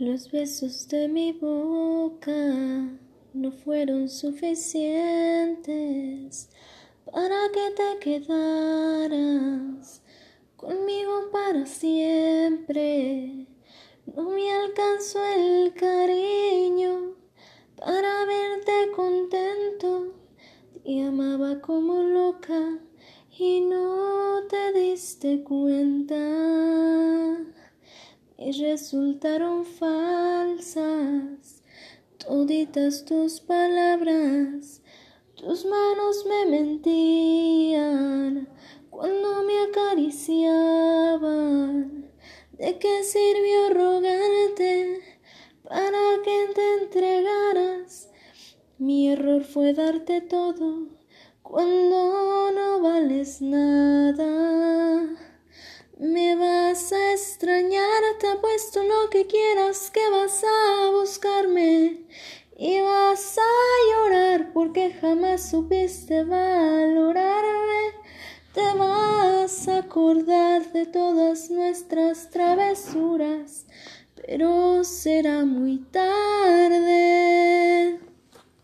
Los besos de mi boca no fueron suficientes para que te quedaras conmigo para siempre. No me alcanzó el cariño para verte contento. Te amaba como loca y no te diste cuenta y resultaron falsas toditas tus palabras. Tus manos me mentían cuando me acariciaban. ¿De qué sirvió rogarte para que te entregaras? Mi error fue darte todo cuando no vales nada. Me vas a extrañar, te apuesto lo que quieras que vas a buscarme y vas a llorar porque jamás supiste valorarme. Te vas a acordar de todas nuestras travesuras, pero será muy tarde.